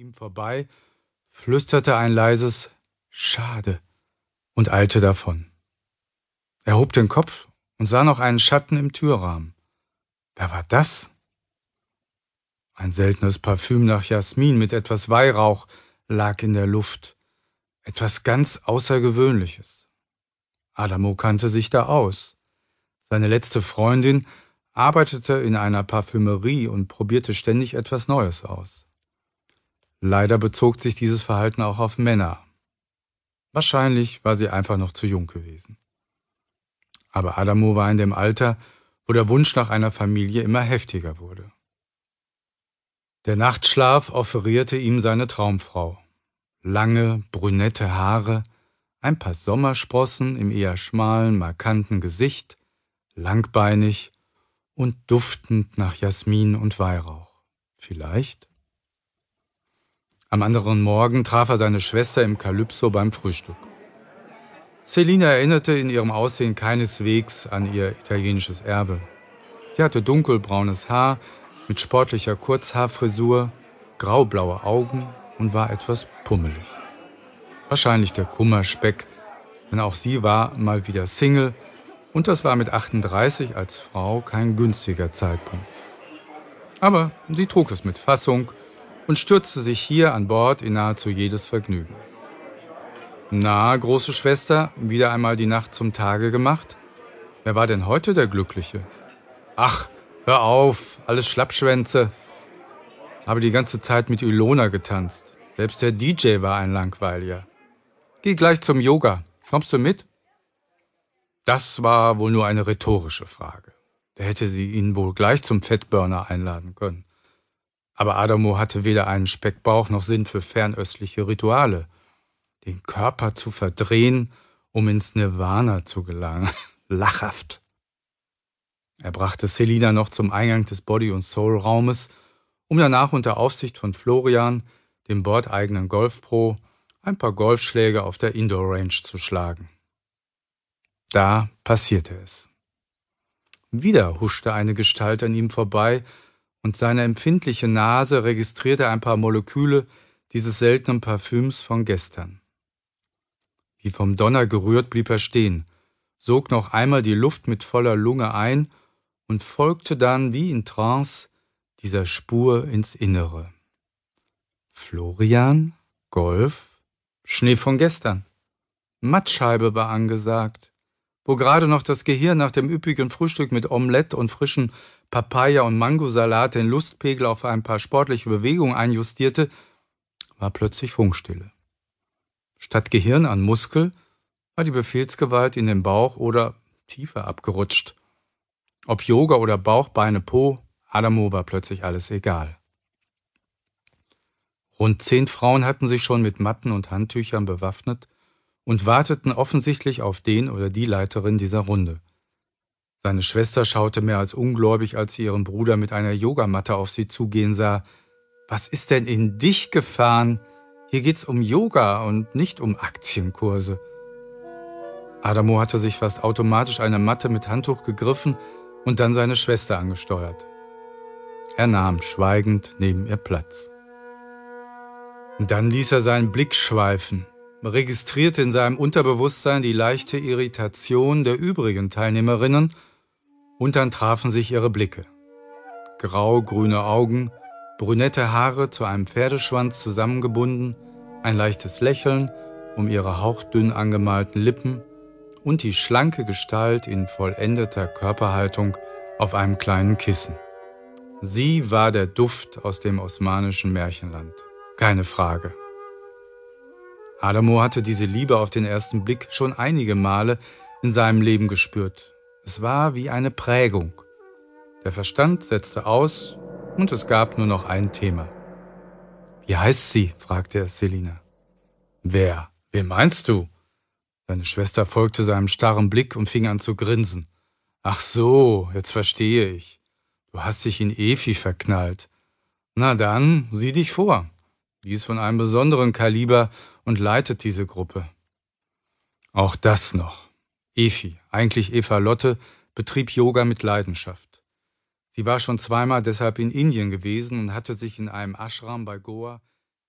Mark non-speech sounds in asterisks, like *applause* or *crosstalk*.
ihm vorbei, flüsterte ein leises Schade und eilte davon. Er hob den Kopf und sah noch einen Schatten im Türrahmen. Wer war das? Ein seltenes Parfüm nach Jasmin mit etwas Weihrauch lag in der Luft. Etwas ganz Außergewöhnliches. Adamo kannte sich da aus. Seine letzte Freundin arbeitete in einer Parfümerie und probierte ständig etwas Neues aus. Leider bezog sich dieses Verhalten auch auf Männer. Wahrscheinlich war sie einfach noch zu jung gewesen. Aber Adamo war in dem Alter, wo der Wunsch nach einer Familie immer heftiger wurde. Der Nachtschlaf offerierte ihm seine Traumfrau. Lange, brünette Haare, ein paar Sommersprossen im eher schmalen, markanten Gesicht, langbeinig und duftend nach Jasmin und Weihrauch. Vielleicht? Am anderen Morgen traf er seine Schwester im Kalypso beim Frühstück. Selina erinnerte in ihrem Aussehen keineswegs an ihr italienisches Erbe. Sie hatte dunkelbraunes Haar mit sportlicher Kurzhaarfrisur, graublaue Augen und war etwas pummelig. Wahrscheinlich der Kummerspeck, denn auch sie war mal wieder Single und das war mit 38 als Frau kein günstiger Zeitpunkt. Aber sie trug es mit Fassung und stürzte sich hier an Bord in nahezu jedes Vergnügen. Na, große Schwester, wieder einmal die Nacht zum Tage gemacht? Wer war denn heute der Glückliche? Ach, hör auf, alles Schlappschwänze. Habe die ganze Zeit mit Ilona getanzt. Selbst der DJ war ein Langweiliger. Geh gleich zum Yoga. Kommst du mit? Das war wohl nur eine rhetorische Frage. Da hätte sie ihn wohl gleich zum Fettburner einladen können. Aber Adamo hatte weder einen Speckbauch noch Sinn für fernöstliche Rituale den Körper zu verdrehen, um ins Nirvana zu gelangen. *laughs* Lachhaft. Er brachte Selina noch zum Eingang des Body- und Soul-Raumes, um danach unter Aufsicht von Florian, dem bordeigenen Golfpro, ein paar Golfschläge auf der Indoor-Range zu schlagen. Da passierte es. Wieder huschte eine Gestalt an ihm vorbei, und seine empfindliche Nase registrierte ein paar Moleküle dieses seltenen Parfüms von gestern. Wie vom Donner gerührt blieb er stehen, sog noch einmal die Luft mit voller Lunge ein und folgte dann wie in Trance dieser Spur ins Innere. Florian, Golf, Schnee von gestern. Mattscheibe war angesagt, wo gerade noch das Gehirn nach dem üppigen Frühstück mit Omelette und frischen Papaya- und Mangosalat den Lustpegel auf ein paar sportliche Bewegungen einjustierte, war plötzlich Funkstille. Statt Gehirn an Muskel war die Befehlsgewalt in den Bauch oder tiefer abgerutscht. Ob Yoga oder Bauch, Beine, Po, Adamo war plötzlich alles egal. Rund zehn Frauen hatten sich schon mit Matten und Handtüchern bewaffnet und warteten offensichtlich auf den oder die Leiterin dieser Runde. Seine Schwester schaute mehr als ungläubig, als sie ihren Bruder mit einer Yogamatte auf sie zugehen sah. Was ist denn in dich gefahren? Hier geht's um Yoga und nicht um Aktienkurse. Adamo hatte sich fast automatisch eine Matte mit Handtuch gegriffen und dann seine Schwester angesteuert. Er nahm schweigend neben ihr Platz. Dann ließ er seinen Blick schweifen, registrierte in seinem Unterbewusstsein die leichte Irritation der übrigen Teilnehmerinnen und dann trafen sich ihre Blicke. Grau-grüne Augen, brünette Haare zu einem Pferdeschwanz zusammengebunden, ein leichtes Lächeln um ihre hauchdünn angemalten Lippen und die schlanke Gestalt in vollendeter Körperhaltung auf einem kleinen Kissen. Sie war der Duft aus dem osmanischen Märchenland. Keine Frage. Adamo hatte diese Liebe auf den ersten Blick schon einige Male in seinem Leben gespürt. Es war wie eine Prägung. Der Verstand setzte aus und es gab nur noch ein Thema. Wie heißt sie? fragte er Selina. Wer? Wen meinst du? Seine Schwester folgte seinem starren Blick und fing an zu grinsen. Ach so, jetzt verstehe ich. Du hast dich in Efi verknallt. Na dann, sieh dich vor. Die ist von einem besonderen Kaliber und leitet diese Gruppe. Auch das noch. Efi, eigentlich Eva Lotte, betrieb Yoga mit Leidenschaft. Sie war schon zweimal deshalb in Indien gewesen und hatte sich in einem Ashram bei Goa